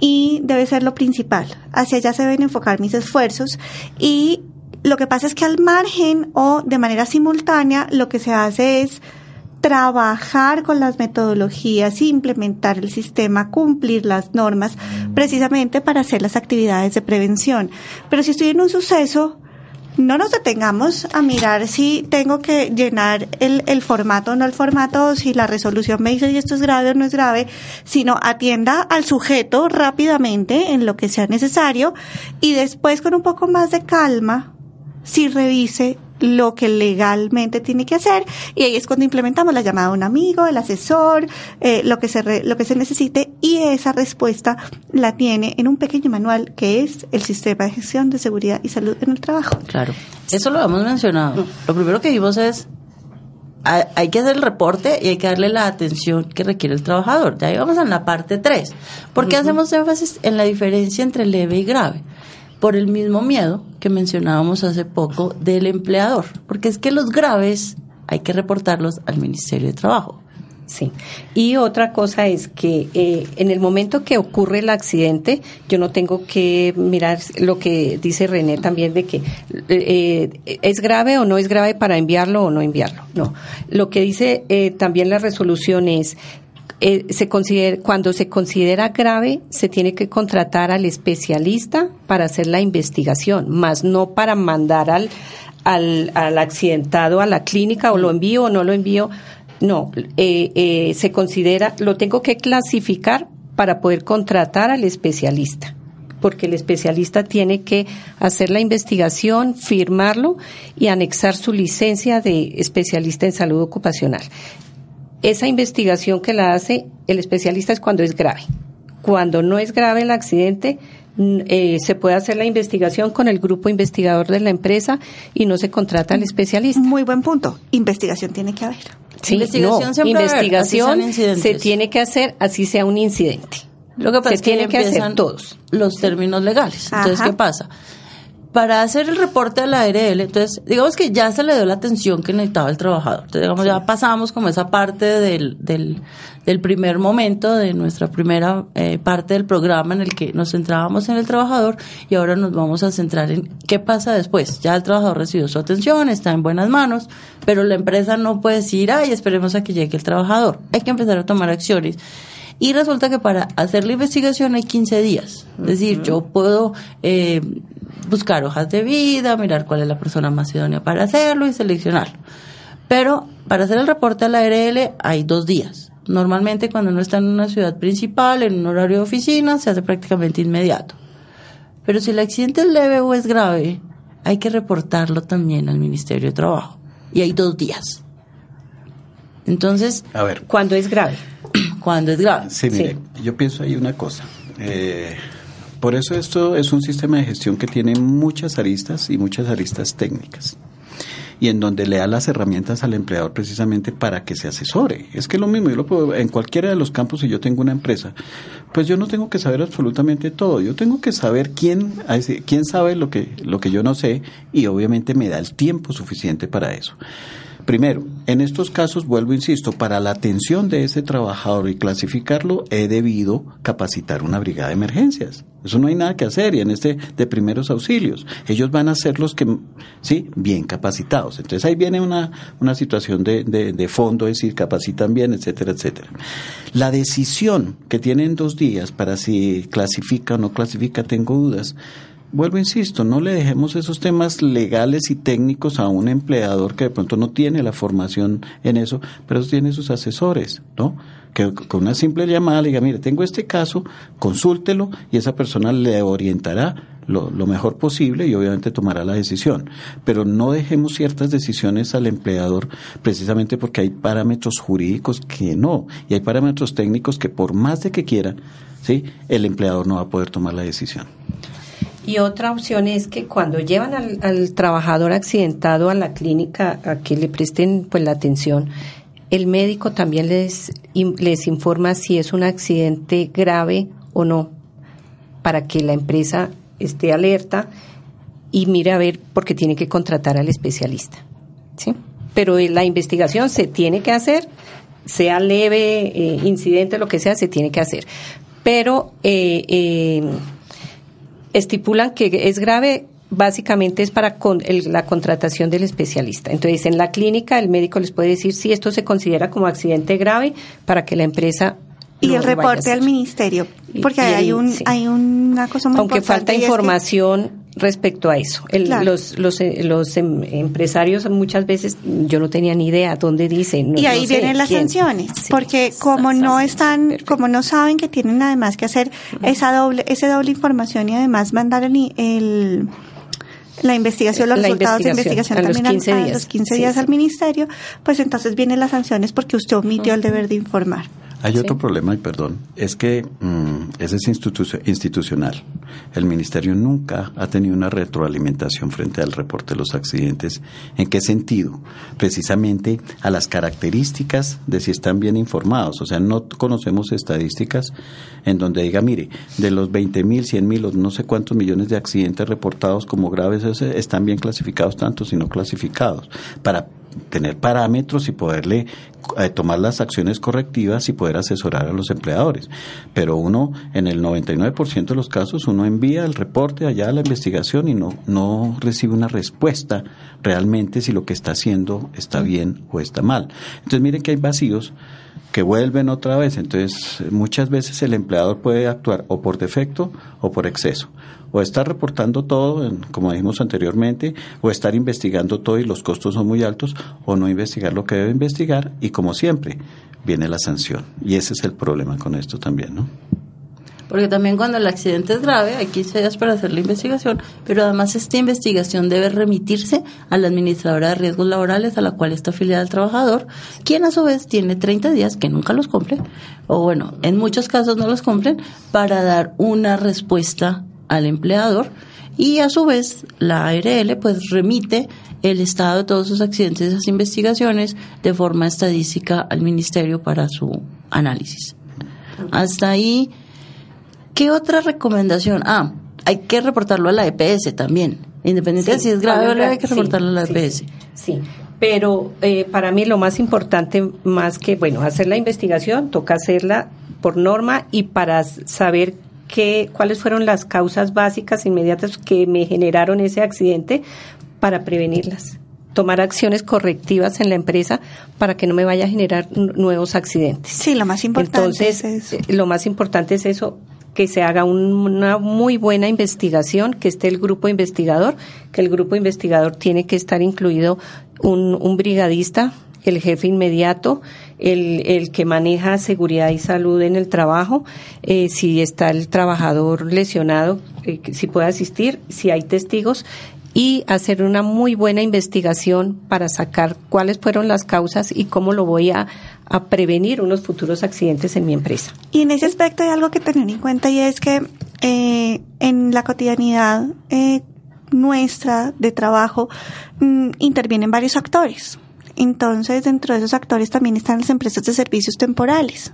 y debe ser lo principal. Hacia allá se deben enfocar mis esfuerzos, y lo que pasa es que al margen o de manera simultánea, lo que se hace es trabajar con las metodologías, implementar el sistema, cumplir las normas, precisamente para hacer las actividades de prevención. Pero si estoy en un suceso, no nos detengamos a mirar si tengo que llenar el, formato o no el formato, si la resolución me dice si esto es grave o no es grave, sino atienda al sujeto rápidamente en lo que sea necesario y después con un poco más de calma, si revise lo que legalmente tiene que hacer y ahí es cuando implementamos la llamada a un amigo, el asesor, eh, lo que se re- lo que se necesite y esa respuesta la tiene en un pequeño manual que es el sistema de gestión de seguridad y salud en el trabajo. Claro, eso lo hemos mencionado. Lo primero que vimos es hay, hay que hacer el reporte y hay que darle la atención que requiere el trabajador. Ya ahí vamos en la parte 3. ¿Por qué hacemos énfasis en la diferencia entre leve y grave? Por el mismo miedo que mencionábamos hace poco del empleador. Porque es que los graves hay que reportarlos al Ministerio de Trabajo. Sí. Y otra cosa es que eh, en el momento que ocurre el accidente, yo no tengo que mirar lo que dice René también de que eh, es grave o no es grave para enviarlo o no enviarlo. No. Lo que dice eh, también la resolución es eh, se considera, cuando se considera grave, se tiene que contratar al especialista para hacer la investigación, más no para mandar al, al, al accidentado a la clínica o lo envío o no lo envío. No, eh, eh, se considera, lo tengo que clasificar para poder contratar al especialista porque el especialista tiene que hacer la investigación, firmarlo y anexar su licencia de especialista en salud ocupacional. Esa investigación que la hace el especialista es cuando es grave. Cuando no es grave el accidente, eh, se puede hacer la investigación con el grupo investigador de la empresa y no se contrata al especialista. Muy buen punto. Investigación tiene que haber. Sí, Investigación no, haber, investigación se tiene que hacer así sea un incidente. Lo que pasa se es que tiene que hacer todos. los términos legales. Entonces, Ajá. ¿qué pasa? Para hacer el reporte a la ARL, entonces, digamos que ya se le dio la atención que necesitaba el trabajador. Entonces, digamos, ya pasamos como esa parte del, del, del primer momento de nuestra primera eh, parte del programa en el que nos centrábamos en el trabajador y ahora nos vamos a centrar en qué pasa después. Ya el trabajador recibió su atención, está en buenas manos, pero la empresa no puede decir, ay, esperemos a que llegue el trabajador. Hay que empezar a tomar acciones. Y resulta que para hacer la investigación hay 15 días. Es decir, yo puedo eh, buscar hojas de vida, mirar cuál es la persona más idónea para hacerlo y seleccionarlo. Pero para hacer el reporte a la ARL hay dos días. Normalmente cuando uno está en una ciudad principal, en un horario de oficina, se hace prácticamente inmediato. Pero si el accidente es leve o es grave, hay que reportarlo también al Ministerio de Trabajo. Y hay dos días. Entonces, A ver, Cuando es grave. Cuando es grave. Sí, mire, yo pienso ahí una cosa. Eh, por eso esto es un sistema de gestión que tiene muchas aristas y muchas aristas técnicas. Y en donde le da las herramientas al empleador precisamente para que se asesore. Es que lo mismo, yo lo puedo, en cualquiera de los campos, si yo tengo una empresa, pues yo no tengo que saber absolutamente todo. Yo tengo que saber quién, quién sabe lo que, lo que yo no sé y obviamente me da el tiempo suficiente para eso. Primero, en estos casos, vuelvo, insisto, para la atención de ese trabajador y clasificarlo, he debido capacitar una brigada de emergencias. Eso no hay nada que hacer y en este de primeros auxilios. Ellos van a ser los que, sí, bien capacitados. Entonces ahí viene una, una situación de, de, de fondo, es decir, capacitan bien, etcétera, etcétera. La decisión que tienen dos días para si clasifica o no clasifica, tengo dudas vuelvo, insisto, no le dejemos esos temas legales y técnicos a un empleador que de pronto no tiene la formación en eso, pero tiene sus asesores, ¿no? Que con una simple llamada le diga, mire, tengo este caso, consúltelo y esa persona le orientará lo, lo, mejor posible y obviamente tomará la decisión. Pero no dejemos ciertas decisiones al empleador precisamente porque hay parámetros jurídicos que no, y hay parámetros técnicos que por más de que quiera, ¿sí? el empleador no va a poder tomar la decisión. Y otra opción es que cuando llevan al, trabajador accidentado a la clínica a que le presten pues la atención, el médico también les, les informa si es un accidente grave o no, para que la empresa esté alerta y mire a ver porque tiene que contratar al especialista. ¿sí? Pero la investigación se tiene que hacer, sea leve, eh, incidente, lo que sea, se tiene que hacer. Pero eh, eh, estipulan que es grave básicamente es para con el, la contratación del especialista. Entonces, en la clínica el médico les puede decir si esto se considera como accidente grave para que la empresa y el reporte al ministerio, porque y, hay un sí. hay una cosa muy aunque falta información. Respecto a eso. El, claro. Los los los em, empresarios muchas veces yo no tenía ni idea dónde dicen. No, y ahí no vienen sé, las quién. sanciones, Sí, porque como no están, perfecto. como no saben que tienen además que hacer esa doble ese doble información y además mandar el, el la investigación, los la resultados de investigación investigación a también los 15 a, días. a los 15 Sí, días sí. al ministerio, pues entonces vienen las sanciones porque usted omitió el deber de informar. Hay Sí. otro problema, y perdón, es que mm, ese es institu- institucional. El Ministerio nunca ha tenido una retroalimentación frente al reporte de los accidentes. ¿En qué sentido? Precisamente a las características de si están bien informados. O sea, no conocemos estadísticas en donde diga, mire, de los 20 mil, 100 mil o no sé cuántos millones de accidentes reportados como graves, están bien clasificados tantos y no clasificados. Para tener parámetros y poderle eh, tomar las acciones correctivas y poder asesorar a los empleadores. Pero uno, en el 99% de los casos, uno envía el reporte allá a la investigación y no, no recibe una respuesta realmente si lo que está haciendo está bien o está mal. Entonces miren que hay vacíos que vuelven otra vez. Entonces, muchas veces el empleador puede actuar o por defecto o por exceso. O estar reportando todo, como dijimos anteriormente, o estar investigando todo y los costos son muy altos, o no investigar lo que debe investigar. Y como siempre, viene la sanción. Y ese es el problema con esto también, ¿no? Porque también cuando el accidente es grave hay 15 días para hacer la investigación, pero además esta investigación debe remitirse a la administradora de riesgos laborales a la cual está afiliada el trabajador, quien a su vez tiene 30 días que nunca los cumple, o bueno, en muchos casos no los cumplen, para dar una respuesta al empleador y a su vez la ARL pues remite el estado de todos sus accidentes, esas investigaciones de forma estadística al ministerio para su análisis. Hasta ahí ¿Qué otra recomendación? Ah, hay que reportarlo a la EPS también. Independiente de si es grave o leve, hay que reportarlo a la EPS. Sí, pero eh, para mí lo más importante, más que, bueno, hacer la investigación, toca hacerla por norma y para saber qué, cuáles fueron las causas básicas inmediatas que me generaron ese accidente para prevenirlas tomar acciones correctivas en la empresa para que no me vaya a generar nuevos accidentes. Sí, lo más importante Entonces, es eso. Eh, lo más importante es eso, que se haga una muy buena investigación, que esté el grupo investigador, que el grupo investigador tiene que estar incluido un, un brigadista, el jefe inmediato, el, el, que maneja seguridad y salud en el trabajo, eh, si está el trabajador lesionado, eh, si puede asistir, si hay testigos, y hacer una muy buena investigación para sacar cuáles fueron las causas y cómo lo voy a, a, prevenir unos futuros accidentes en mi empresa. Y en ese aspecto hay algo que tener en cuenta y es que eh, en la cotidianidad eh, nuestra de trabajo mmm, intervienen varios actores. Entonces, dentro de esos actores también están las empresas de servicios temporales.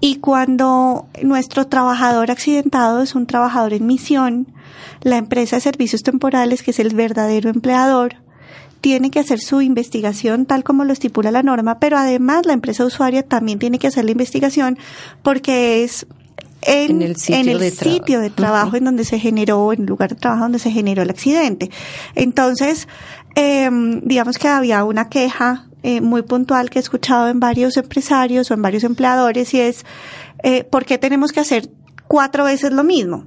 Y cuando nuestro trabajador accidentado es un trabajador en misión, la empresa de servicios temporales, que es el verdadero empleador, tiene que hacer su investigación tal como lo estipula la norma, pero además la empresa usuaria también tiene que hacer la investigación porque es en, en, el sitio, en el de, sitio de trabajo uh -huh. en donde se generó, en el lugar de trabajo donde se generó el accidente. Entonces, eh, digamos que había una queja eh, muy puntual que he escuchado en varios empresarios o en varios empleadores y es, eh, ¿por qué tenemos que hacer cuatro veces lo mismo?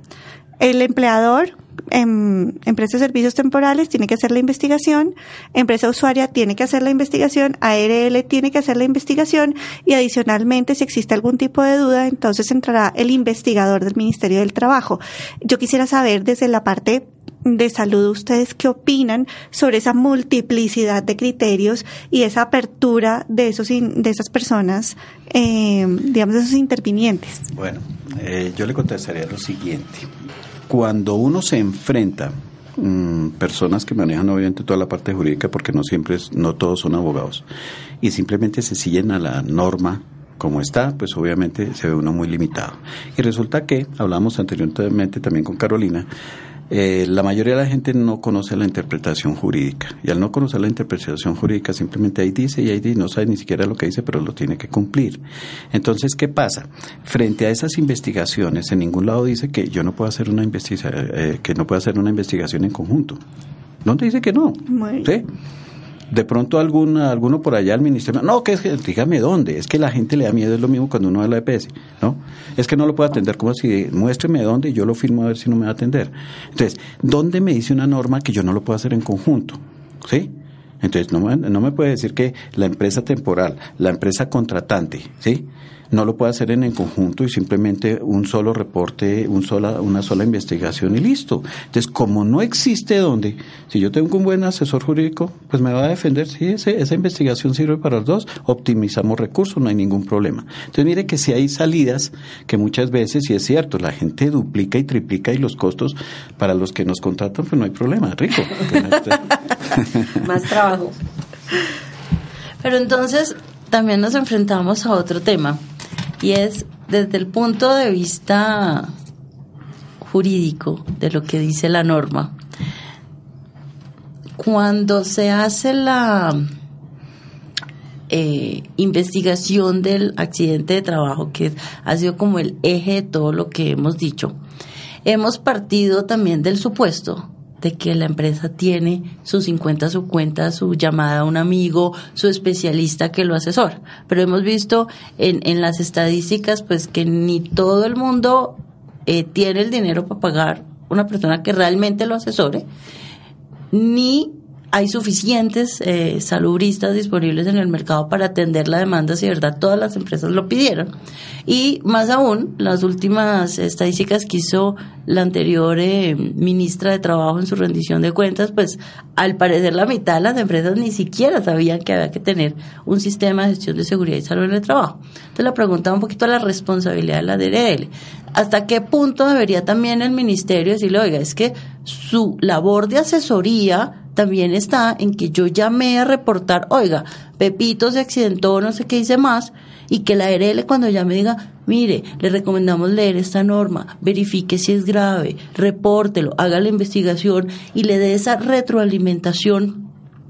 El empleador, en empresa de servicios temporales, tiene que hacer la investigación, empresa usuaria tiene que hacer la investigación, ARL tiene que hacer la investigación y adicionalmente, si existe algún tipo de duda, entonces entrará el investigador del Ministerio del Trabajo. Yo quisiera saber desde la parte de salud ustedes qué opinan sobre esa multiplicidad de criterios y esa apertura de esos de esas personas eh, digamos de esos intervinientes bueno eh, yo le contestaría lo siguiente cuando uno se enfrenta mmm, personas que manejan obviamente toda la parte jurídica porque no siempre no todos son abogados y simplemente se siguen a la norma como está, pues obviamente se ve uno muy limitado. Y resulta que, hablamos anteriormente también con Carolina, eh, la mayoría de la gente no conoce la interpretación jurídica y al no conocer la interpretación jurídica simplemente ahí dice y ahí dice, no sabe ni siquiera lo que dice pero lo tiene que cumplir entonces ¿qué pasa? frente a esas investigaciones en ningún lado dice que yo no puedo hacer una investigación eh, que no puedo hacer una investigación en conjunto ¿dónde dice que no? ¿sí? De pronto alguna, alguno por allá al ministerio, no, que es dígame dónde, es que la gente le da miedo, es lo mismo cuando uno va a la EPS, ¿no? Es que no lo puedo atender, como si muéstreme dónde y yo lo firmo a ver si no me va a atender. Entonces, ¿dónde me dice una norma que yo no lo puedo hacer en conjunto? ¿Sí? Entonces, no, no me puede decir que la empresa temporal, la empresa contratante, ¿sí? No lo puede hacer en el conjunto y simplemente un solo reporte, un sola, una sola investigación y listo. Entonces, como no existe donde, si yo tengo un buen asesor jurídico, pues me va a defender, sí, ese, esa investigación sirve para los dos, optimizamos recursos, no hay ningún problema. Entonces, mire que si hay salidas que muchas veces, y es cierto, la gente duplica y triplica y los costos para los que nos contratan, pues no hay problema, rico. [LAUGHS] Más trabajo. Pero entonces, también nos enfrentamos a otro tema y es desde el punto de vista jurídico de lo que dice la norma. Cuando se hace la eh, investigación del accidente de trabajo, que ha sido como el eje de todo lo que hemos dicho, hemos partido también del supuesto de que la empresa tiene sus 50 su cuenta, su llamada a un amigo, su especialista que lo asesora. Pero hemos visto en, en las estadísticas pues que ni todo el mundo eh, tiene el dinero para pagar una persona que realmente lo asesore, ni hay suficientes eh, salubristas disponibles en el mercado para atender la demanda si de verdad todas las empresas lo pidieron. Y más aún, las últimas estadísticas que hizo la anterior eh, ministra de Trabajo en su rendición de cuentas, pues al parecer la mitad de las empresas ni siquiera sabían que había que tener un sistema de gestión de seguridad y salud en el trabajo. Entonces la pregunta un poquito a la responsabilidad de la DRL. ¿Hasta qué punto debería también el ministerio decirle, oiga, es que su labor de asesoría también está en que yo llamé a reportar, oiga, Pepito se accidentó, no sé qué hice más, y que la ARL cuando ya me diga, mire, le recomendamos leer esta norma, verifique si es grave, repórtelo, haga la investigación y le dé esa retroalimentación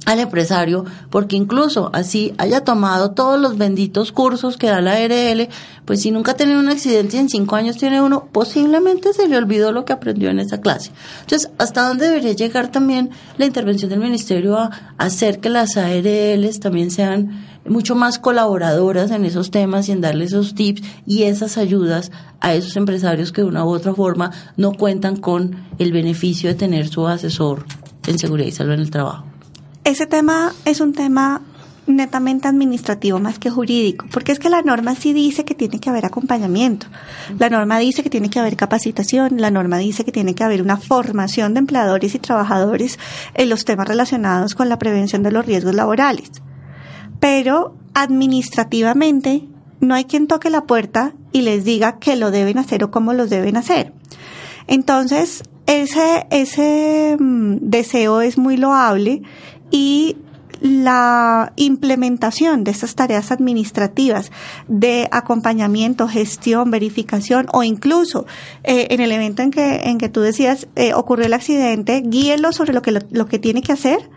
al empresario, porque incluso así haya tomado todos los benditos cursos que da la ARL, pues si nunca ha tenido un accidente y en cinco años tiene uno, posiblemente se le olvidó lo que aprendió en esa clase. Entonces, ¿hasta dónde debería llegar también la intervención del ministerio a hacer que las ARLs también sean mucho más colaboradoras en esos temas y en darle esos tips y esas ayudas a esos empresarios que de una u otra forma no cuentan con el beneficio de tener su asesor en seguridad y salud en el trabajo? Ese tema es un tema netamente administrativo más que jurídico, porque es que la norma sí dice que tiene que haber acompañamiento, la norma dice que tiene que haber capacitación, la norma dice que tiene que haber una formación de empleadores y trabajadores en los temas relacionados con la prevención de los riesgos laborales. Pero administrativamente no hay quien toque la puerta y les diga que lo deben hacer o cómo los deben hacer. Entonces, ese, ese mm, deseo es muy loable y la implementación de estas tareas administrativas de acompañamiento, gestión, verificación o incluso eh, en el evento en que, en que tú decías eh, ocurrió el accidente, guíelo sobre lo que, lo, que tiene que hacer,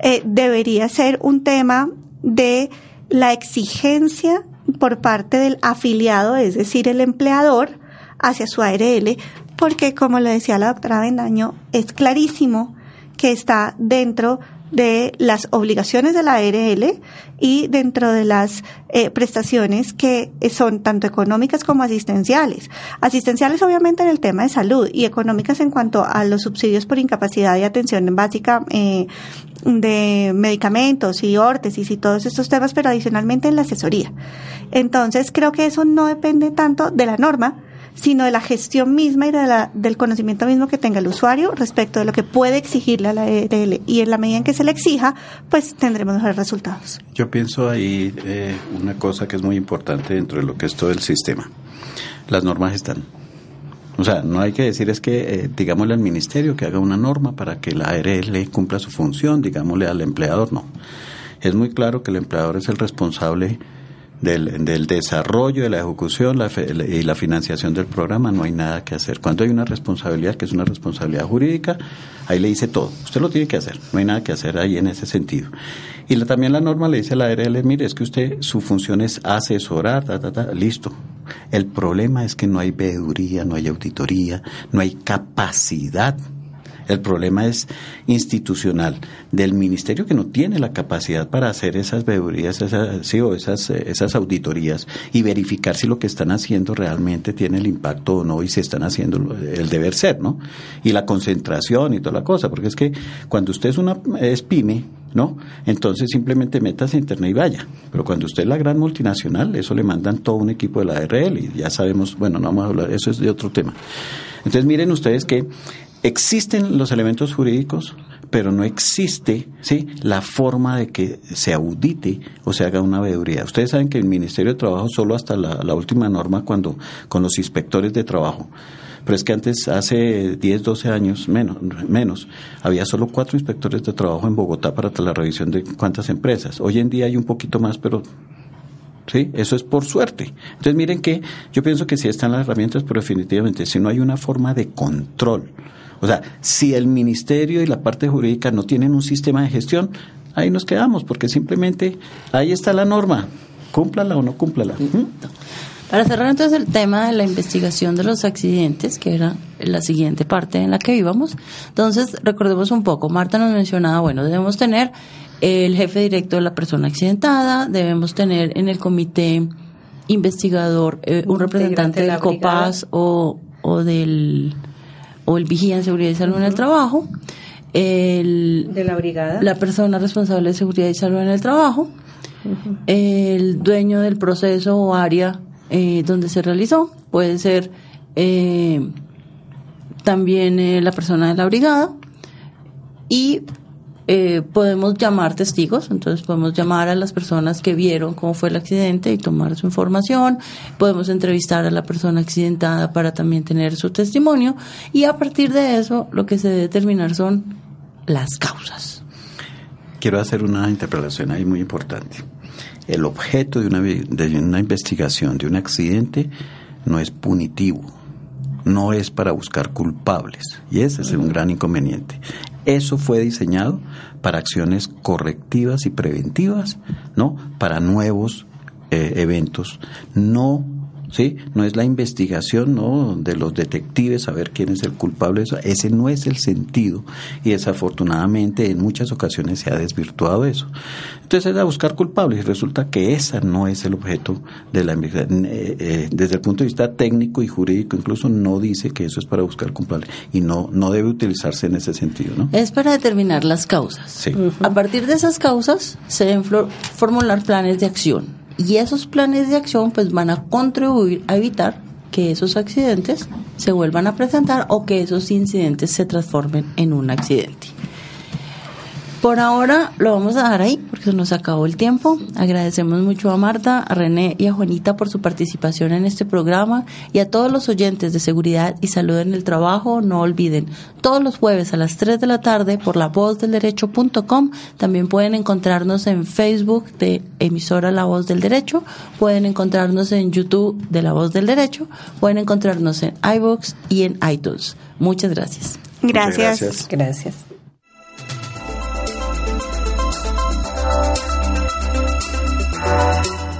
eh, debería ser un tema de la exigencia por parte del afiliado, es decir, el empleador, hacia su ARL, porque como le decía la doctora Bendaño, es clarísimo que está dentro de las obligaciones de la ARL y dentro de las eh, prestaciones que son tanto económicas como asistenciales. Asistenciales obviamente en el tema de salud y económicas en cuanto a los subsidios por incapacidad y atención básica eh, de medicamentos y órtesis y todos estos temas, pero adicionalmente en la asesoría. Entonces creo que eso no depende tanto de la norma, sino de la gestión misma y de la, del conocimiento mismo que tenga el usuario respecto de lo que puede exigirle a la ERL. Y en la medida en que se le exija, pues tendremos mejores resultados. Yo pienso ahí eh, una cosa que es muy importante dentro de lo que es todo el sistema. Las normas están. O sea, no hay que decir es que, eh, digámosle al ministerio que haga una norma para que la ARL cumpla su función, digámosle al empleador, no. Es muy claro que el empleador es el responsable del, del desarrollo, de la ejecución y la financiación del programa, no hay nada que hacer. Cuando hay una responsabilidad que es una responsabilidad jurídica, ahí le dice todo. Usted lo tiene que hacer, no hay nada que hacer ahí en ese sentido. Y también la norma le dice a la ARL, mire, es que usted, su función es asesorar, ta, ta, ta, listo. El problema es que no hay veeduría, no hay auditoría, no hay capacidad el problema es institucional del ministerio que no tiene la capacidad para hacer esas veedurías, esas, sí, o esas, eh, esas auditorías y verificar si lo que están haciendo realmente tiene el impacto o no y si están haciendo el deber ser, ¿no? Y la concentración y toda la cosa, porque es que cuando usted es una es pyme, ¿no? Entonces simplemente metas a internet y vaya. Pero cuando usted es la gran multinacional, eso le mandan todo un equipo de la ARL y ya sabemos, bueno, no vamos a hablar, eso es de otro tema. Entonces miren ustedes que existen los elementos jurídicos, pero no existe ¿sí? la forma de que se audite o se haga una veeduría. Ustedes saben que el Ministerio de Trabajo solo hasta la, última norma cuando con los inspectores de trabajo. Pero es que antes, hace 10, 12 años, menos, menos, había solo cuatro inspectores de trabajo en Bogotá para la revisión de cuántas empresas. Hoy en día hay un poquito más, pero ¿sí? Eso es por suerte. Entonces miren que yo pienso que sí están las herramientas, pero definitivamente si no hay una forma de control, o sea, si el ministerio y la parte jurídica no tienen un sistema de gestión, ahí nos quedamos, porque simplemente ahí está la norma, cúmplala o no cúmplala. Para cerrar entonces el tema de la investigación de los accidentes, que era la siguiente parte en la que íbamos, entonces recordemos un poco, Marta nos mencionaba, bueno, debemos tener el jefe directo de la persona accidentada, debemos tener en el comité investigador eh, un representante del COPAS o, o del o el vigía en seguridad y salud en el trabajo, el, de la brigada, la persona responsable de seguridad y salud en el trabajo, el dueño del proceso o área eh, donde se realizó, puede ser eh, también eh, la persona de la brigada y eh, podemos llamar testigos, entonces podemos llamar a las personas que vieron cómo fue el accidente y tomar su información, podemos entrevistar a la persona accidentada para también tener su testimonio y a partir de eso lo que se debe determinar son las causas. Quiero hacer una interpretación ahí muy importante. el objeto de una, de una investigación de un accidente no es punitivo, no es para buscar culpables. Y ese es un gran inconveniente. Eso fue diseñado para acciones correctivas y preventivas, ¿no? Para nuevos eh, eventos, no ¿sí? No es la investigación, ¿no? De los detectives, saber quién es el culpable, eso, ese no es el sentido y desafortunadamente en muchas ocasiones se ha desvirtuado eso. Entonces es a buscar culpables y resulta que esa no es el objeto de la investigación. Eh, eh, desde el punto de vista técnico y jurídico incluso no dice que eso es para buscar culpables y no, no debe utilizarse en ese sentido, ¿no? Es para determinar las causas. Sí. A partir de esas causas se deben formular planes de acción y esos planes de acción pues van a contribuir a evitar que esos accidentes se vuelvan a presentar o que esos incidentes se transformen en un accidente. Por ahora lo vamos a dejar ahí porque se nos acabó el tiempo. Agradecemos mucho a Marta, a René y a Juanita por su participación en este programa y a todos los oyentes de seguridad y salud en el trabajo. No olviden, todos los jueves a las 3 de la tarde por la voz del derecho.com. También pueden encontrarnos en Facebook de emisora La Voz del Derecho. Pueden encontrarnos en YouTube de La Voz del Derecho. Pueden encontrarnos en iBox y en iTunes. Muchas gracias. Gracias. gracias. Gracias.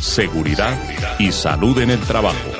seguridad y salud en el trabajo.